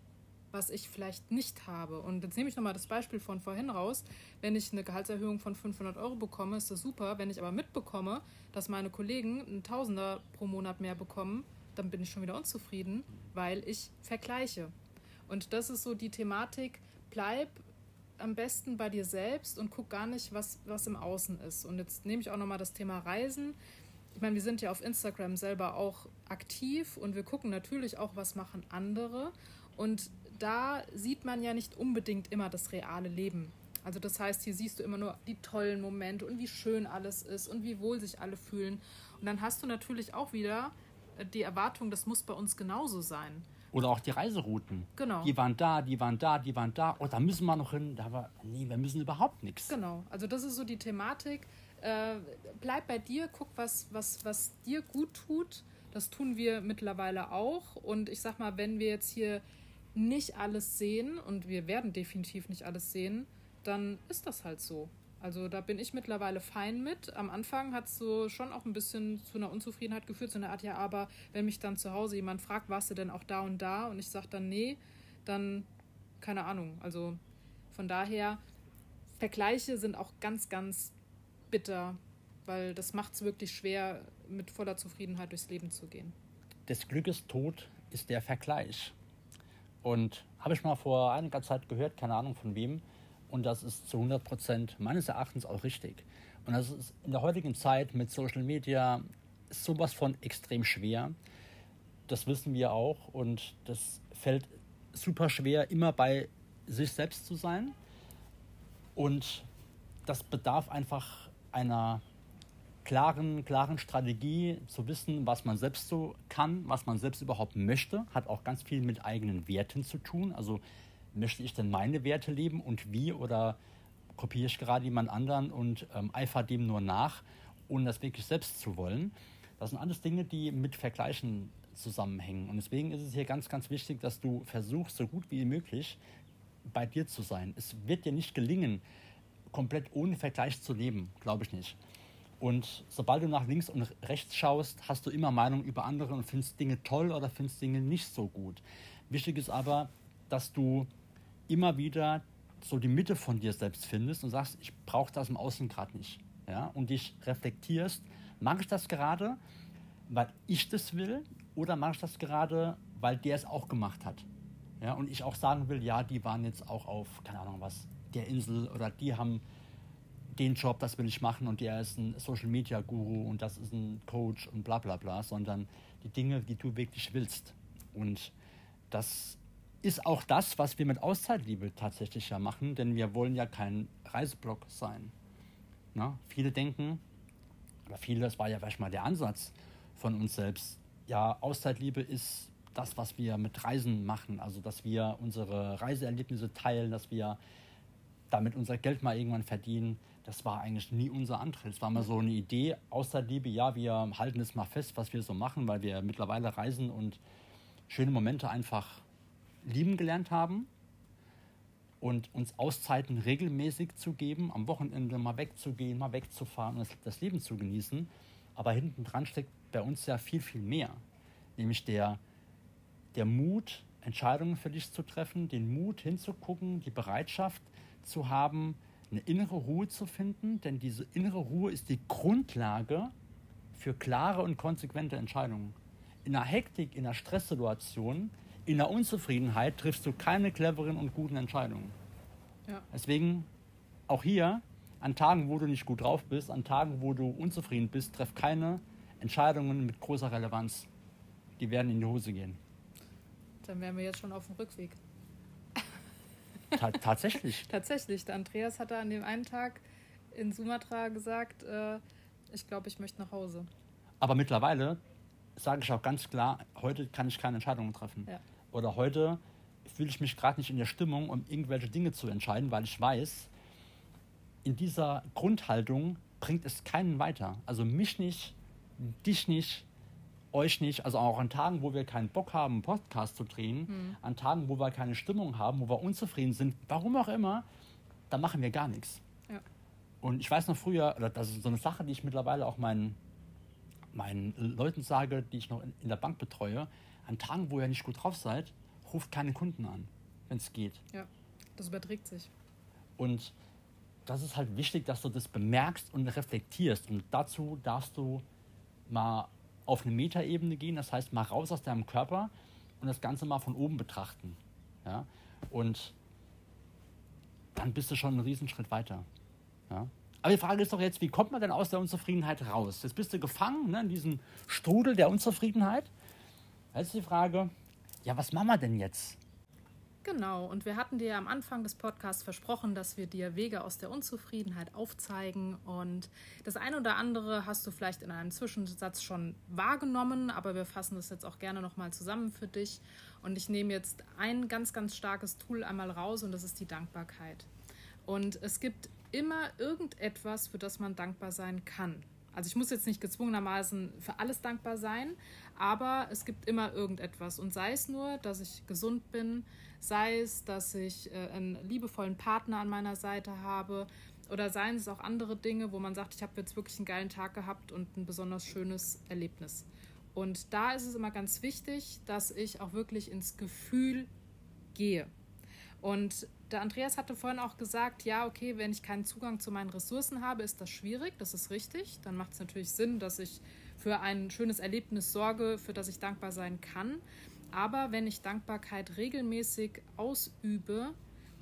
was ich vielleicht nicht habe. Und jetzt nehme ich nochmal das Beispiel von vorhin raus. Wenn ich eine Gehaltserhöhung von 500 Euro bekomme, ist das super. Wenn ich aber mitbekomme, dass meine Kollegen einen Tausender pro Monat mehr bekommen, dann bin ich schon wieder unzufrieden, weil ich vergleiche. Und das ist so die Thematik, bleib am besten bei dir selbst und guck gar nicht, was, was im Außen ist. Und jetzt nehme ich auch nochmal das Thema Reisen. Ich meine, wir sind ja auf Instagram selber auch aktiv und wir gucken natürlich auch, was machen andere. Und da sieht man ja nicht unbedingt immer das reale Leben. Also das heißt, hier siehst du immer nur die tollen Momente und wie schön alles ist und wie wohl sich alle fühlen. Und dann hast du natürlich auch wieder die Erwartung, das muss bei uns genauso sein. Oder auch die Reiserouten. Genau. Die waren da, die waren da, die waren da. Oh, da müssen wir noch hin. Da war, nee, wir müssen überhaupt nichts. Genau. Also das ist so die Thematik. Äh, bleib bei dir, guck, was, was, was dir gut tut. Das tun wir mittlerweile auch. Und ich sag mal, wenn wir jetzt hier nicht alles sehen, und wir werden definitiv nicht alles sehen, dann ist das halt so. Also da bin ich mittlerweile fein mit. Am Anfang hat es so schon auch ein bisschen zu einer Unzufriedenheit geführt, so eine Art, ja, aber wenn mich dann zu Hause jemand fragt, warst du denn auch da und da? Und ich sage dann nee, dann keine Ahnung. Also von daher, Vergleiche sind auch ganz, ganz bitter, weil das macht es wirklich schwer, mit voller Zufriedenheit durchs Leben zu gehen. Des Glückes Tod ist der Vergleich. Und habe ich mal vor einiger Zeit gehört, keine Ahnung von wem, und das ist zu 100 Prozent meines Erachtens auch richtig. Und das ist in der heutigen Zeit mit Social Media sowas von extrem schwer. Das wissen wir auch. Und das fällt super schwer, immer bei sich selbst zu sein. Und das bedarf einfach einer klaren, klaren Strategie zu wissen, was man selbst so kann, was man selbst überhaupt möchte, hat auch ganz viel mit eigenen Werten zu tun. Also möchte ich denn meine Werte leben und wie oder kopiere ich gerade jemand anderen und ähm, eifere dem nur nach, ohne das wirklich selbst zu wollen. Das sind alles Dinge, die mit Vergleichen zusammenhängen. Und deswegen ist es hier ganz, ganz wichtig, dass du versuchst, so gut wie möglich bei dir zu sein. Es wird dir nicht gelingen, komplett ohne Vergleich zu leben, glaube ich nicht. Und sobald du nach links und rechts schaust, hast du immer Meinung über andere und findest Dinge toll oder findest Dinge nicht so gut. Wichtig ist aber, dass du immer wieder so die Mitte von dir selbst findest und sagst, ich brauche das im Außen gerade nicht. Ja? Und dich reflektierst, mache ich das gerade, weil ich das will oder mache ich das gerade, weil der es auch gemacht hat. Ja? Und ich auch sagen will, ja, die waren jetzt auch auf, keine Ahnung was, der Insel oder die haben den Job, das will ich machen und der ist ein Social Media Guru und das ist ein Coach und bla bla bla, sondern die Dinge, die du wirklich willst. Und das ist auch das, was wir mit Auszeitliebe tatsächlich ja machen, denn wir wollen ja kein Reiseblog sein. Na, viele denken, oder viele, das war ja vielleicht mal der Ansatz von uns selbst, ja, Auszeitliebe ist das, was wir mit Reisen machen, also dass wir unsere Reiseerlebnisse teilen, dass wir damit unser Geld mal irgendwann verdienen. Das war eigentlich nie unser Antritt. Es war mal so eine Idee, Auszeitliebe, ja, wir halten es mal fest, was wir so machen, weil wir mittlerweile reisen und schöne Momente einfach lieben gelernt haben und uns Auszeiten regelmäßig zu geben, am Wochenende mal wegzugehen, mal wegzufahren und das Leben zu genießen. Aber hinten dran steckt bei uns ja viel, viel mehr. Nämlich der, der Mut, Entscheidungen für dich zu treffen, den Mut hinzugucken, die Bereitschaft zu haben, eine innere Ruhe zu finden, denn diese innere Ruhe ist die Grundlage für klare und konsequente Entscheidungen. In einer Hektik, in einer Stresssituation in der Unzufriedenheit triffst du keine cleveren und guten Entscheidungen. Ja. Deswegen auch hier, an Tagen, wo du nicht gut drauf bist, an Tagen, wo du unzufrieden bist, treff keine Entscheidungen mit großer Relevanz. Die werden in die Hose gehen. Dann wären wir jetzt schon auf dem Rückweg. Ta tatsächlich. tatsächlich. Der Andreas hatte an dem einen Tag in Sumatra gesagt, äh, ich glaube, ich möchte nach Hause. Aber mittlerweile sage ich auch ganz klar, heute kann ich keine Entscheidungen treffen. Ja oder heute fühle ich mich gerade nicht in der Stimmung, um irgendwelche Dinge zu entscheiden, weil ich weiß, in dieser Grundhaltung bringt es keinen weiter. Also mich nicht, dich nicht, euch nicht. Also auch an Tagen, wo wir keinen Bock haben, einen Podcast zu drehen, mhm. an Tagen, wo wir keine Stimmung haben, wo wir unzufrieden sind, warum auch immer, da machen wir gar nichts. Ja. Und ich weiß noch früher, das ist so eine Sache, die ich mittlerweile auch meinen, meinen Leuten sage, die ich noch in, in der Bank betreue, an Tagen, wo ihr nicht gut drauf seid, ruft keine Kunden an, wenn es geht. Ja, das überträgt sich. Und das ist halt wichtig, dass du das bemerkst und reflektierst. Und dazu darfst du mal auf eine Metaebene gehen, das heißt mal raus aus deinem Körper und das Ganze mal von oben betrachten. Ja? Und dann bist du schon einen Riesenschritt weiter. Ja? Aber die Frage ist doch jetzt, wie kommt man denn aus der Unzufriedenheit raus? Jetzt bist du gefangen ne, in diesem Strudel der Unzufriedenheit Ist die Frage, ja, was machen wir denn jetzt? Genau, und wir hatten dir am Anfang des Podcasts versprochen, dass wir dir Wege aus der Unzufriedenheit aufzeigen. Und das eine oder andere hast du vielleicht in einem Zwischensatz schon wahrgenommen, aber wir fassen das jetzt auch gerne nochmal zusammen für dich. Und ich nehme jetzt ein ganz, ganz starkes Tool einmal raus und das ist die Dankbarkeit. Und es gibt immer irgendetwas, für das man dankbar sein kann. Also ich muss jetzt nicht gezwungenermaßen für alles dankbar sein, aber es gibt immer irgendetwas. Und sei es nur, dass ich gesund bin, sei es, dass ich äh, einen liebevollen Partner an meiner Seite habe, oder seien es auch andere Dinge, wo man sagt, ich habe jetzt wirklich einen geilen Tag gehabt und ein besonders schönes Erlebnis. Und da ist es immer ganz wichtig, dass ich auch wirklich ins Gefühl gehe. Und der Andreas hatte vorhin auch gesagt, ja, okay, wenn ich keinen Zugang zu meinen Ressourcen habe, ist das schwierig, das ist richtig. Dann macht es natürlich Sinn, dass ich für ein schönes Erlebnis sorge, für das ich dankbar sein kann. Aber wenn ich Dankbarkeit regelmäßig ausübe,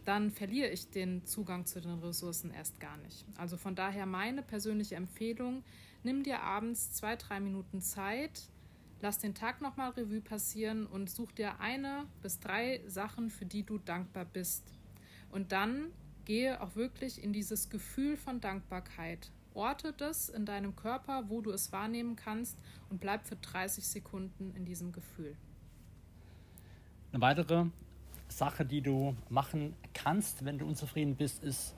dann verliere ich den Zugang zu den Ressourcen erst gar nicht. Also von daher meine persönliche Empfehlung, nimm dir abends zwei, drei Minuten Zeit, lass den Tag nochmal Revue passieren und such dir eine bis drei Sachen, für die du dankbar bist. Und dann gehe auch wirklich in dieses Gefühl von Dankbarkeit orte das in deinem Körper, wo du es wahrnehmen kannst und bleib für 30 Sekunden in diesem Gefühl. Eine weitere Sache, die du machen kannst, wenn du unzufrieden bist, ist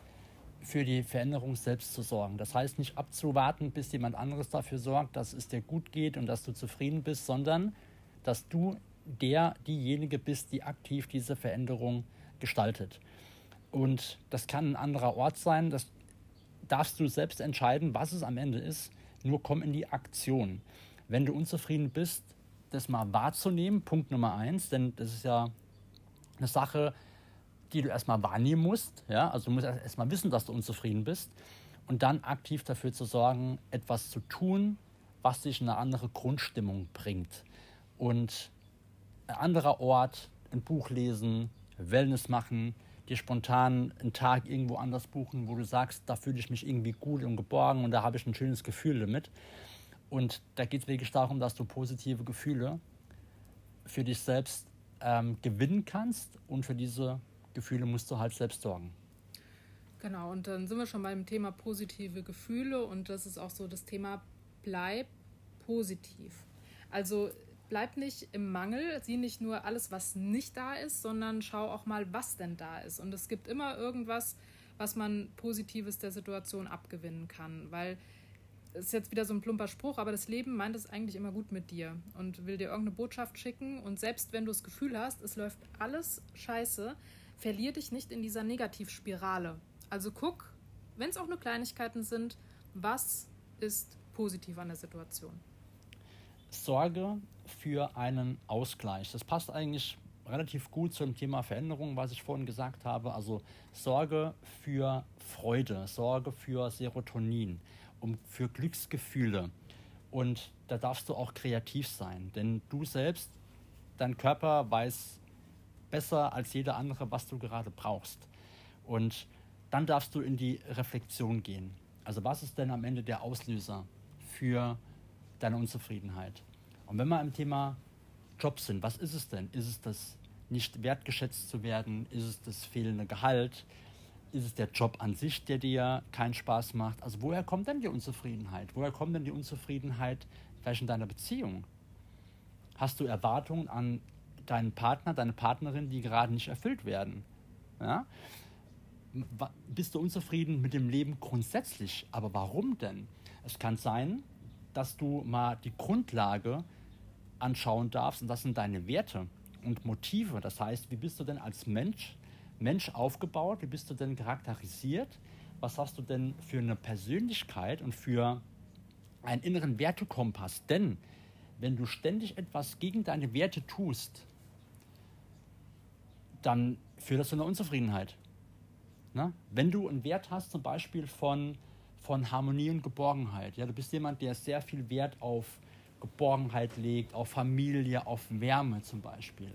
für die Veränderung selbst zu sorgen. Das heißt nicht abzuwarten, bis jemand anderes dafür sorgt, dass es dir gut geht und dass du zufrieden bist, sondern dass du der, diejenige bist, die aktiv diese Veränderung gestaltet. Und das kann ein anderer Ort sein, das darfst du selbst entscheiden, was es am Ende ist. Nur komm in die Aktion. Wenn du unzufrieden bist, das mal wahrzunehmen, Punkt Nummer eins, denn das ist ja eine Sache, die du erstmal wahrnehmen musst. Ja? Also du musst erstmal wissen, dass du unzufrieden bist und dann aktiv dafür zu sorgen, etwas zu tun, was dich in eine andere Grundstimmung bringt. Und ein anderer Ort, ein Buch lesen, Wellness machen, dir spontan einen Tag irgendwo anders buchen, wo du sagst, da fühle ich mich irgendwie gut und geborgen und da habe ich ein schönes Gefühl damit. Und da geht es wirklich darum, dass du positive Gefühle für dich selbst ähm, gewinnen kannst und für diese Gefühle musst du halt selbst sorgen. Genau, und dann sind wir schon beim Thema positive Gefühle und das ist auch so das Thema bleib positiv. Also bleib nicht im Mangel, sieh nicht nur alles, was nicht da ist, sondern schau auch mal, was denn da ist. Und es gibt immer irgendwas, was man Positives der Situation abgewinnen kann, weil ist jetzt wieder so ein plumper Spruch, aber das Leben meint es eigentlich immer gut mit dir und will dir irgendeine Botschaft schicken. Und selbst wenn du das Gefühl hast, es läuft alles scheiße, verlier dich nicht in dieser Negativspirale. Also guck, wenn es auch nur Kleinigkeiten sind, was ist positiv an der Situation. Sorge für einen Ausgleich. Das passt eigentlich relativ gut zum Thema Veränderung, was ich vorhin gesagt habe. Also Sorge für Freude, Sorge für Serotonin, um für Glücksgefühle. Und da darfst du auch kreativ sein, denn du selbst, dein Körper weiß besser als jeder andere, was du gerade brauchst. Und dann darfst du in die Reflexion gehen. Also was ist denn am Ende der Auslöser für deine Unzufriedenheit? Und wenn wir im Thema Job sind, was ist es denn? Ist es das nicht wertgeschätzt zu werden? Ist es das fehlende Gehalt? Ist es der Job an sich, der dir keinen Spaß macht? Also woher kommt denn die Unzufriedenheit? Woher kommt denn die Unzufriedenheit vielleicht in deiner Beziehung? Hast du Erwartungen an deinen Partner, deine Partnerin, die gerade nicht erfüllt werden? Ja? Bist du unzufrieden mit dem Leben grundsätzlich? Aber warum denn? Es kann sein, dass du mal die Grundlage anschauen darfst und das sind deine Werte und Motive. Das heißt, wie bist du denn als Mensch, Mensch aufgebaut? Wie bist du denn charakterisiert? Was hast du denn für eine Persönlichkeit und für einen inneren Wertekompass? Denn wenn du ständig etwas gegen deine Werte tust, dann führt das zu einer Unzufriedenheit. Na? Wenn du einen Wert hast, zum Beispiel von von Harmonie und Geborgenheit. Ja, du bist jemand, der sehr viel Wert auf Geborgenheit legt, auf Familie, auf Wärme zum Beispiel.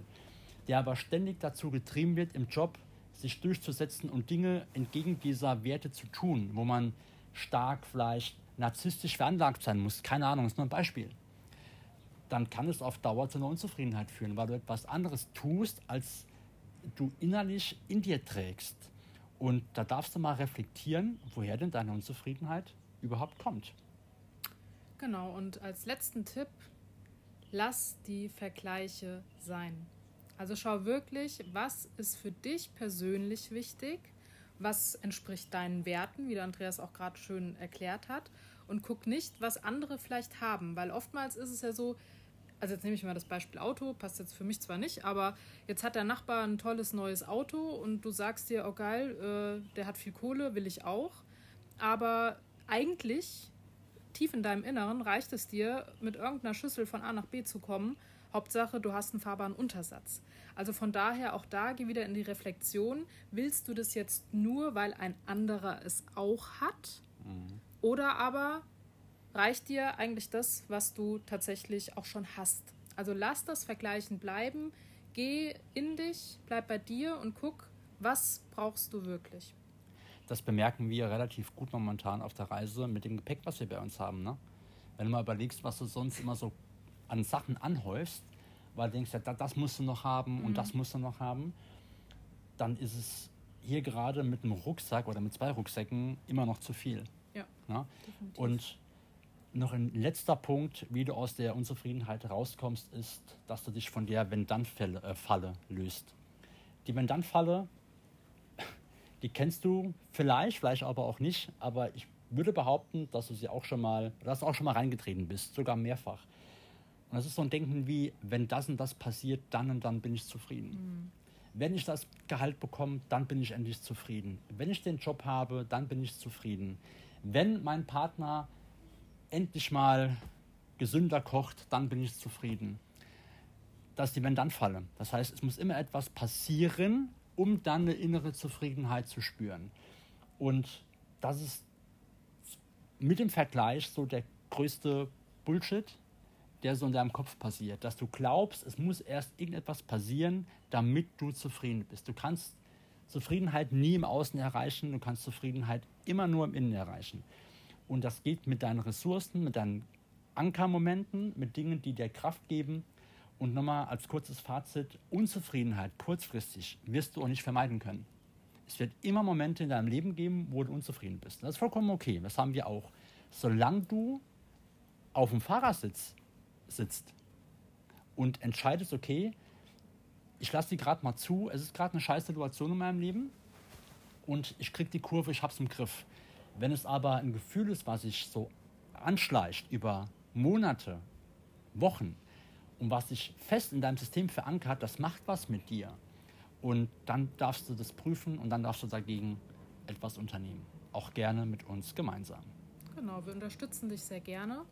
Der aber ständig dazu getrieben wird, im Job sich durchzusetzen und Dinge entgegen dieser Werte zu tun, wo man stark vielleicht narzisstisch veranlagt sein muss. Keine Ahnung, ist nur ein Beispiel. Dann kann es auf Dauer zu einer Unzufriedenheit führen, weil du etwas anderes tust, als du innerlich in dir trägst. Und da darfst du mal reflektieren, woher denn deine Unzufriedenheit überhaupt kommt. Genau, und als letzten Tipp, lass die Vergleiche sein. Also schau wirklich, was ist für dich persönlich wichtig, was entspricht deinen Werten, wie der Andreas auch gerade schön erklärt hat, und guck nicht, was andere vielleicht haben, weil oftmals ist es ja so, also jetzt nehme ich mal das Beispiel Auto, passt jetzt für mich zwar nicht, aber jetzt hat der Nachbar ein tolles neues Auto und du sagst dir, oh geil, äh, der hat viel Kohle, will ich auch. Aber eigentlich, tief in deinem Inneren, reicht es dir, mit irgendeiner Schüssel von A nach B zu kommen. Hauptsache, du hast einen fahrbaren Untersatz. Also von daher auch da geh wieder in die Reflexion. Willst du das jetzt nur, weil ein anderer es auch hat? Mhm. Oder aber reicht dir eigentlich das, was du tatsächlich auch schon hast. Also lass das Vergleichen bleiben, geh in dich, bleib bei dir und guck, was brauchst du wirklich. Das bemerken wir relativ gut momentan auf der Reise mit dem Gepäck, was wir bei uns haben. Ne? Wenn du mal überlegst, was du sonst immer so an Sachen anhäufst, weil du denkst, ja, das musst du noch haben und mhm. das musst du noch haben, dann ist es hier gerade mit einem Rucksack oder mit zwei Rucksäcken immer noch zu viel. Ja. ja? Und noch ein letzter Punkt, wie du aus der Unzufriedenheit rauskommst, ist, dass du dich von der Wenn-Dann-Falle löst. Die Wenn-Dann-Falle, die kennst du vielleicht, vielleicht aber auch nicht, aber ich würde behaupten, dass du sie auch schon mal, dass du auch schon mal reingetreten bist, sogar mehrfach. Und das ist so ein Denken wie, wenn das und das passiert, dann und dann bin ich zufrieden. Mhm. Wenn ich das Gehalt bekomme, dann bin ich endlich zufrieden. Wenn ich den Job habe, dann bin ich zufrieden. Wenn mein Partner endlich mal gesünder kocht, dann bin ich zufrieden. Das ist die Wenn-Dann-Falle. Das heißt, es muss immer etwas passieren, um dann eine innere Zufriedenheit zu spüren. Und das ist mit dem Vergleich so der größte Bullshit, der so in deinem Kopf passiert. Dass du glaubst, es muss erst irgendetwas passieren, damit du zufrieden bist. Du kannst Zufriedenheit nie im Außen erreichen, du kannst Zufriedenheit immer nur im Innen erreichen. Und das geht mit deinen Ressourcen, mit deinen Ankermomenten, mit Dingen, die dir Kraft geben. Und nochmal als kurzes Fazit, Unzufriedenheit kurzfristig wirst du auch nicht vermeiden können. Es wird immer Momente in deinem Leben geben, wo du unzufrieden bist. Das ist vollkommen okay, das haben wir auch. Solange du auf dem Fahrersitz sitzt und entscheidest, okay, ich lasse die gerade mal zu, es ist gerade eine scheiß Situation in meinem Leben und ich kriege die Kurve, ich habe es im Griff. Wenn es aber ein Gefühl ist, was sich so anschleicht über Monate, Wochen und was sich fest in deinem System verankert, das macht was mit dir. Und dann darfst du das prüfen und dann darfst du dagegen etwas unternehmen. Auch gerne mit uns gemeinsam. Genau, wir unterstützen dich sehr gerne.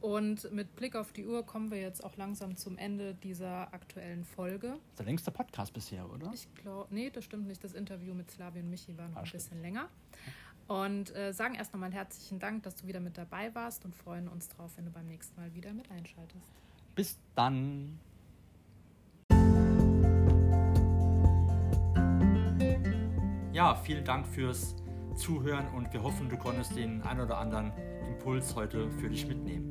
Und mit Blick auf die Uhr kommen wir jetzt auch langsam zum Ende dieser aktuellen Folge. Das ist der längste Podcast bisher, oder? Ich glaube, nee, das stimmt nicht. Das Interview mit Slavi und Michi war noch ah, ein stimmt. bisschen länger. Und äh, sagen erst nochmal herzlichen Dank, dass du wieder mit dabei warst und freuen uns drauf, wenn du beim nächsten Mal wieder mit einschaltest. Bis dann. Ja, vielen Dank fürs Zuhören und wir hoffen, du konntest den ein oder anderen Impuls heute für dich mitnehmen.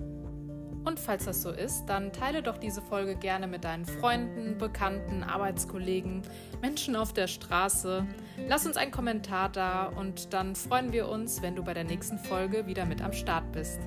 Und falls das so ist, dann teile doch diese Folge gerne mit deinen Freunden, Bekannten, Arbeitskollegen, Menschen auf der Straße. Lass uns einen Kommentar da und dann freuen wir uns, wenn du bei der nächsten Folge wieder mit am Start bist.